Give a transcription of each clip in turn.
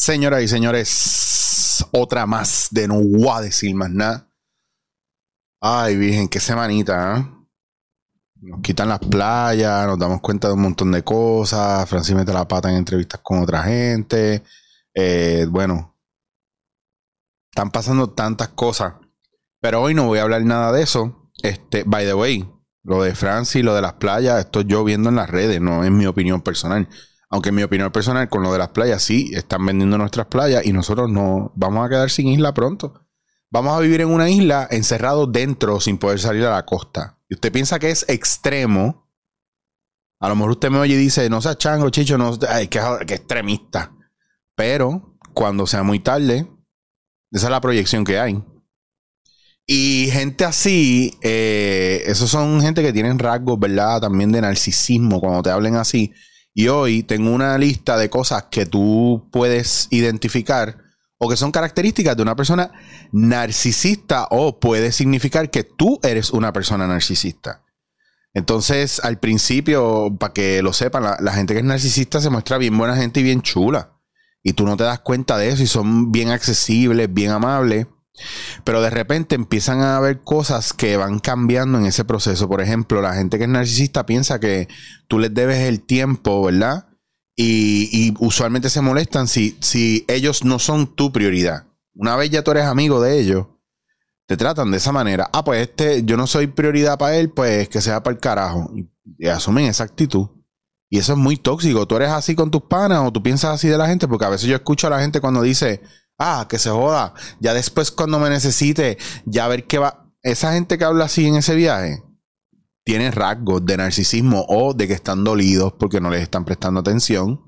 Señoras y señores, otra más de no voy a decir más nada. Ay, virgen, qué semanita, ¿eh? Nos quitan las playas, nos damos cuenta de un montón de cosas. Francis mete la pata en entrevistas con otra gente. Eh, bueno, están pasando tantas cosas. Pero hoy no voy a hablar nada de eso. Este, by the way, lo de Francis, lo de las playas, esto yo viendo en las redes, no es mi opinión personal. Aunque en mi opinión personal, con lo de las playas, sí, están vendiendo nuestras playas y nosotros no vamos a quedar sin isla pronto. Vamos a vivir en una isla encerrado dentro sin poder salir a la costa. Y usted piensa que es extremo. A lo mejor usted me oye y dice, no sea chango, chicho, no, ay, que, que extremista. Pero cuando sea muy tarde, esa es la proyección que hay. Y gente así, eh, esos son gente que tienen rasgos, ¿verdad? También de narcisismo, cuando te hablen así. Y hoy tengo una lista de cosas que tú puedes identificar o que son características de una persona narcisista o puede significar que tú eres una persona narcisista. Entonces, al principio, para que lo sepan, la, la, gente que es narcisista se muestra bien buena gente y bien chula. Y tú no te das cuenta de eso y son bien accesibles, bien amables. Pero de repente empiezan a haber cosas que van cambiando en ese proceso. Por ejemplo, la gente que es narcisista piensa que tú les debes el tiempo, ¿verdad? Y, usualmente se molestan si, si ellos no son tu prioridad. Una vez ya tú eres amigo de ellos, te tratan de esa manera. Ah, pues este, yo no soy prioridad para él, pues que sea para el carajo. Y, asumen esa actitud. Y eso es muy tóxico. Tú eres así con tus panas o tú piensas así de la gente, porque a veces yo escucho a la gente cuando dice, Ah, que se joda. Ya después cuando me necesite, ya ver qué va. Esa gente que habla así en ese viaje tiene rasgos de narcisismo o de que están dolidos porque no les están prestando atención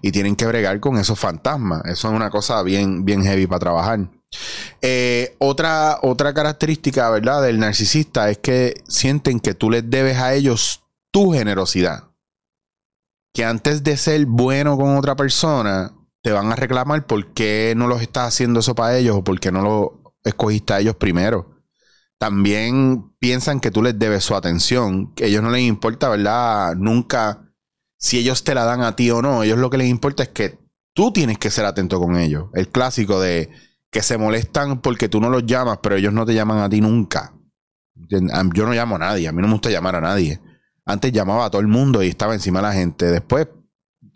y tienen que bregar con esos fantasmas. Eso es una cosa bien, bien heavy para trabajar. Eh, otra, otra característica, ¿verdad?, del narcisista es que sienten que tú les debes a ellos tu generosidad. Que antes de ser bueno con otra persona, te van a reclamar por qué no los estás haciendo eso para ellos o por qué no lo escogiste a ellos primero. También piensan que tú les debes su atención, que a ellos no les importa, ¿verdad? Nunca si ellos te la dan a ti o no. Ellos lo que les importa es que tú tienes que ser atento con ellos. El clásico de que se molestan porque tú no los llamas, pero ellos no te llaman a ti nunca. Yo no llamo a nadie, a mí no me gusta llamar a nadie. Antes llamaba a todo el mundo y estaba encima de la gente. Después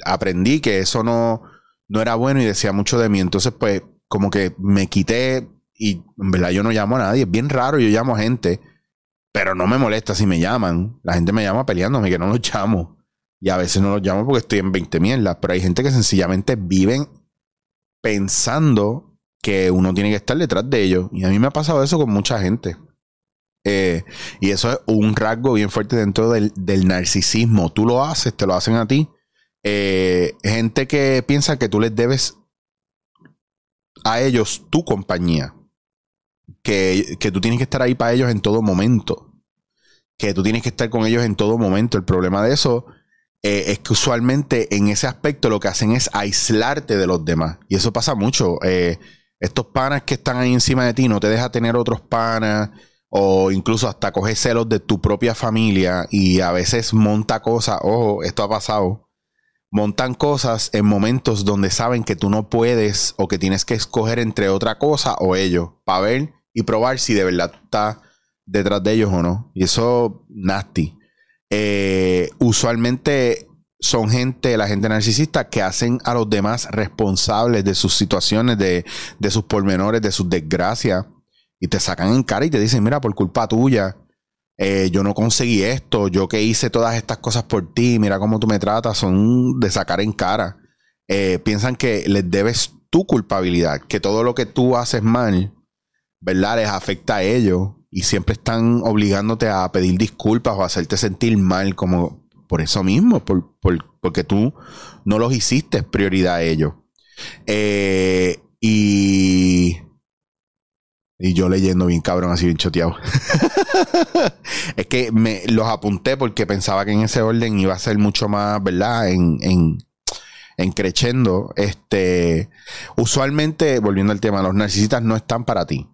aprendí que eso no, no era bueno y decía mucho de mí. Entonces, pues, como que me quité y en verdad yo no llamo a nadie. Es bien raro, yo llamo a gente, pero no me molesta si me llaman. La gente me llama peleándome que no los llamo. Y a veces no los llamo porque estoy en 20 mierdas. Pero hay gente que sencillamente viven pensando que uno tiene que estar detrás de ellos. Y a mí me ha pasado eso con mucha gente. Eh, y eso es un rasgo bien fuerte dentro del, del narcisismo. Tú lo haces, te lo hacen a ti eh, gente que piensa que tú les debes a ellos tu compañía. Que, que, tú tienes que estar ahí para ellos en todo momento. Que tú tienes que estar con ellos en todo momento. El problema de eso eh, es que usualmente en ese aspecto lo que hacen es aislarte de los demás. Y eso pasa mucho. Eh, estos panas que están ahí encima de ti no te deja tener otros panas. O incluso hasta coger celos de tu propia familia. Y a veces monta cosas. Ojo, esto ha pasado montan cosas en momentos donde saben que tú no puedes o que tienes que escoger entre otra cosa o ellos para ver y probar si de verdad estás detrás de ellos o no. Y eso, nasty. Eh, usualmente son gente, la gente narcisista, que hacen a los demás responsables de sus situaciones, de, de sus pormenores, de sus desgracias. Y te sacan en cara y te dicen, mira, por culpa tuya, eh, yo no conseguí esto, yo que hice todas estas cosas por ti, mira cómo tú me tratas, son de sacar en cara. Eh, piensan que les debes tu culpabilidad, que todo lo que tú haces mal, ¿verdad? Les afecta a ellos y siempre están obligándote a pedir disculpas o a hacerte sentir mal, como por eso mismo, por, porque tú no los hiciste prioridad a ellos. Eh, y y yo leyendo bien cabrón, así bien choteado. es que me los apunté porque pensaba que en ese orden iba a ser mucho más, ¿verdad? En, en, en creciendo. Este, usualmente, volviendo al tema, los narcisistas no están para ti.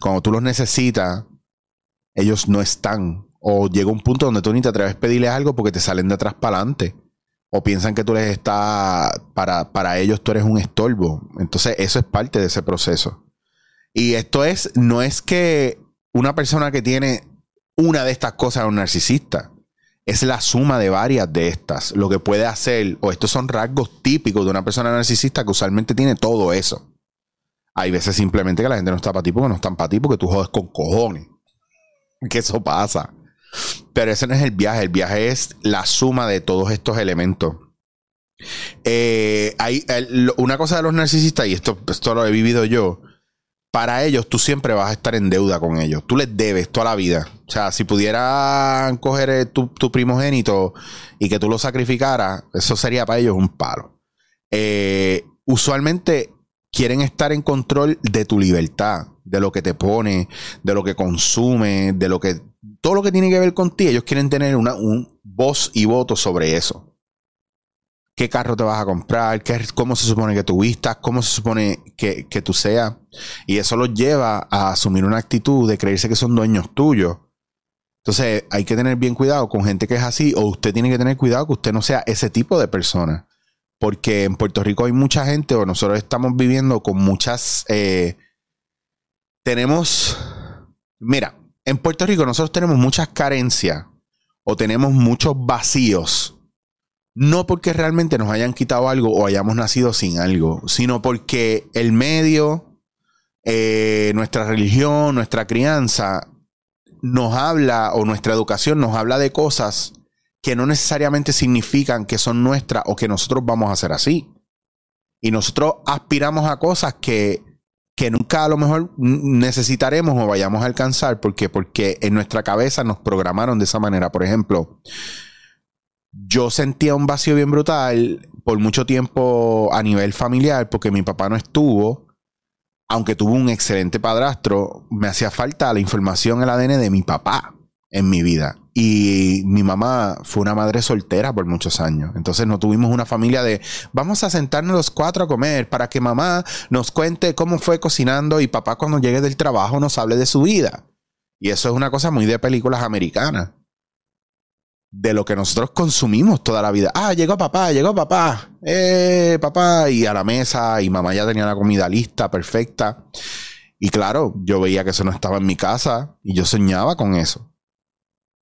Cuando tú los necesitas, ellos no están. O llega un punto donde tú ni te atreves a pedirles algo porque te salen de atrás para adelante. o piensan que tú les estás, para, para ellos tú eres un estorbo. Entonces eso es parte de ese proceso. Y esto es, no es que una persona que tiene una de estas cosas es un narcisista. Es la suma de varias de estas. Lo que puede hacer, o estos son rasgos típicos de una persona narcisista que usualmente tiene todo eso. Hay veces simplemente que la gente no está para ti porque no están para ti porque tú jodes con cojones. Que eso pasa. Pero ese no es el viaje. El viaje es la suma de todos estos elementos. Eh, hay, una cosa de los narcisistas, y esto, esto lo he vivido yo, para ellos tú siempre vas a estar en deuda con ellos. Tú les debes toda la vida. O sea, si pudieran coger eh, tu, primogénito y que tú lo sacrificaras, eso sería para ellos un palo. Eh, usualmente quieren estar en control de tu libertad, de lo que te pone, de lo que consume, de lo que todo lo que tiene que ver contigo. Ellos quieren tener una, un voz y voto sobre eso qué carro te vas a comprar, qué, cómo se supone que tú vistas, cómo se supone que, que tú seas. Y eso los lleva a asumir una actitud de creerse que son dueños tuyos. Entonces hay que tener bien cuidado con gente que es así o usted tiene que tener cuidado que usted no sea ese tipo de persona. Porque en Puerto Rico hay mucha gente o nosotros estamos viviendo con muchas... Eh, tenemos... Mira, en Puerto Rico nosotros tenemos muchas carencias o tenemos muchos vacíos no porque realmente nos hayan quitado algo o hayamos nacido sin algo, sino porque el medio, eh, nuestra religión, nuestra crianza, nos habla o nuestra educación nos habla de cosas que no necesariamente significan que son nuestras o que nosotros vamos a hacer así. Y nosotros aspiramos a cosas que, que nunca a lo mejor necesitaremos o vayamos a alcanzar porque, porque en nuestra cabeza nos programaron de esa manera. Por ejemplo, yo sentía un vacío bien brutal por mucho tiempo a nivel familiar porque mi papá no estuvo. Aunque tuvo un excelente padrastro, me hacía falta la información, el ADN de mi papá en mi vida. Y mi mamá fue una madre soltera por muchos años. Entonces no tuvimos una familia de vamos a sentarnos los cuatro a comer para que mamá nos cuente cómo fue cocinando y papá cuando llegue del trabajo nos hable de su vida. Y eso es una cosa muy de películas americanas de lo que nosotros consumimos toda la vida. Ah, llegó papá, llegó papá, eh, papá, y a la mesa, y mamá ya tenía la comida lista, perfecta. Y claro, yo veía que eso no estaba en mi casa y yo soñaba con eso.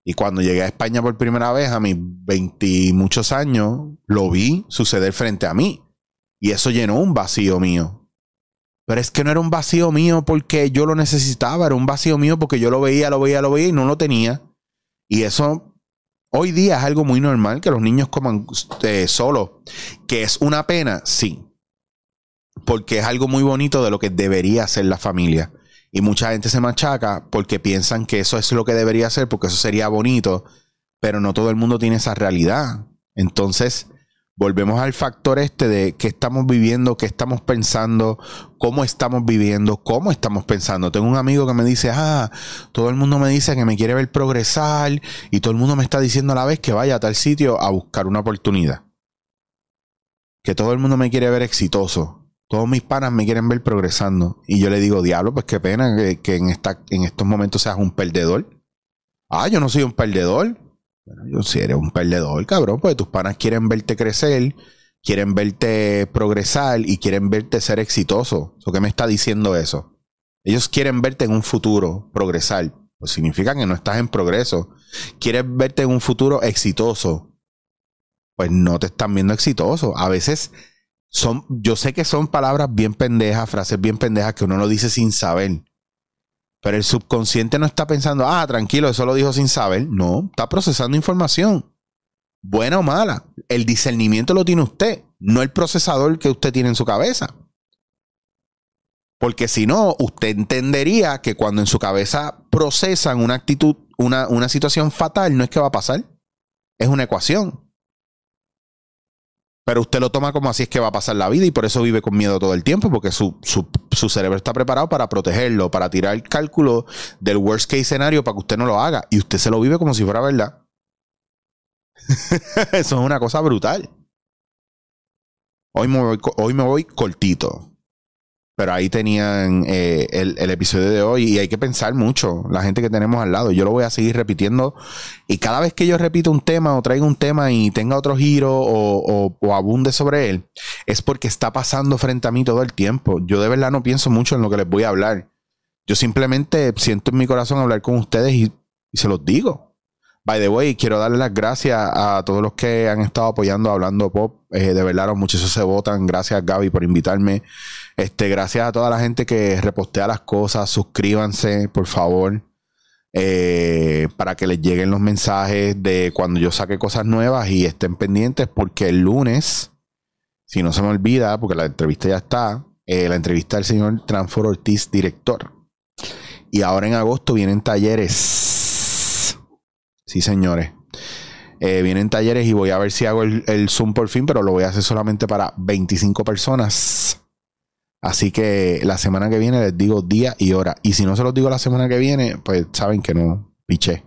Y cuando llegué a España por primera vez, a mis veinti muchos años, lo vi suceder frente a mí. Y eso llenó un vacío mío. Pero es que no era un vacío mío porque yo lo necesitaba, era un vacío mío porque yo lo veía, lo veía, lo veía y no lo tenía. Y eso Hoy día es algo muy normal que los niños coman eh, solos. ¿Que es una pena? Sí. Porque es algo muy bonito de lo que debería ser la familia. Y mucha gente se machaca porque piensan que eso es lo que debería ser, porque eso sería bonito. Pero no todo el mundo tiene esa realidad. Entonces, volvemos al factor este de qué estamos viviendo, qué estamos pensando, cómo estamos viviendo, cómo estamos pensando. Tengo un amigo que me dice, ah, todo el mundo me dice que me quiere ver progresar y todo el mundo me está diciendo a la vez que vaya a tal sitio a buscar una oportunidad. Que todo el mundo me quiere ver exitoso. Todos mis panas me quieren ver progresando. Y yo le digo, diablo, pues qué pena que, en, en estos momentos seas un perdedor. Ah, yo no soy un perdedor. Bueno, yo si eres un perdedor, cabrón, porque tus panas quieren verte crecer, quieren verte progresar y quieren verte ser exitoso. ¿Qué me está diciendo eso? Ellos quieren verte en un futuro progresar. Pues significa que no estás en progreso. Quieren verte en un futuro exitoso. Pues no te están viendo exitoso. A veces son, yo sé que son palabras bien pendejas, frases bien pendejas que uno lo dice sin saber. Pero el subconsciente no está pensando, ah, tranquilo, eso lo dijo sin saber. No, está procesando información. Buena o mala. El discernimiento lo tiene usted, no el procesador que usted tiene en su cabeza. Porque si no, usted entendería que cuando en su cabeza procesan una actitud, una, una situación fatal, no es que va a pasar. Es una ecuación. Pero usted lo toma como así es que va a pasar la vida y por eso vive con miedo todo el tiempo, porque su, cerebro está preparado para protegerlo, para tirar el cálculo del worst case escenario para que usted no lo haga. Y usted se lo vive como si fuera verdad. eso es una cosa brutal. Hoy me voy, hoy me voy cortito. Pero ahí tenían eh, el, episodio de hoy y hay que pensar mucho, la gente que tenemos al lado. Yo lo voy a seguir repitiendo y cada vez que yo repito un tema o traigo un tema y tenga otro giro o, o, abunde sobre él, es porque está pasando frente a mí todo el tiempo. Yo de verdad no pienso mucho en lo que les voy a hablar. Yo simplemente siento en mi corazón hablar con ustedes y, y se los digo. By the way, quiero darle las gracias a todos los que han estado apoyando Hablando Pop. Eh, de verdad, los muchachos se votan. Gracias, Gaby, por invitarme. Este, gracias a toda la gente que repostea las cosas. Suscríbanse, por favor. Eh, para que les lleguen los mensajes de cuando yo saque cosas nuevas y estén pendientes porque el lunes, si no se me olvida, porque la entrevista ya está, eh, la entrevista del señor Transfor Ortiz, director. Y ahora en agosto vienen talleres Sí, señores. Eh, vienen talleres y voy a ver si hago el, Zoom por fin, pero lo voy a hacer solamente para 25 personas. Así que la semana que viene les digo día y hora. Y si no se los digo la semana que viene, pues saben que no piché.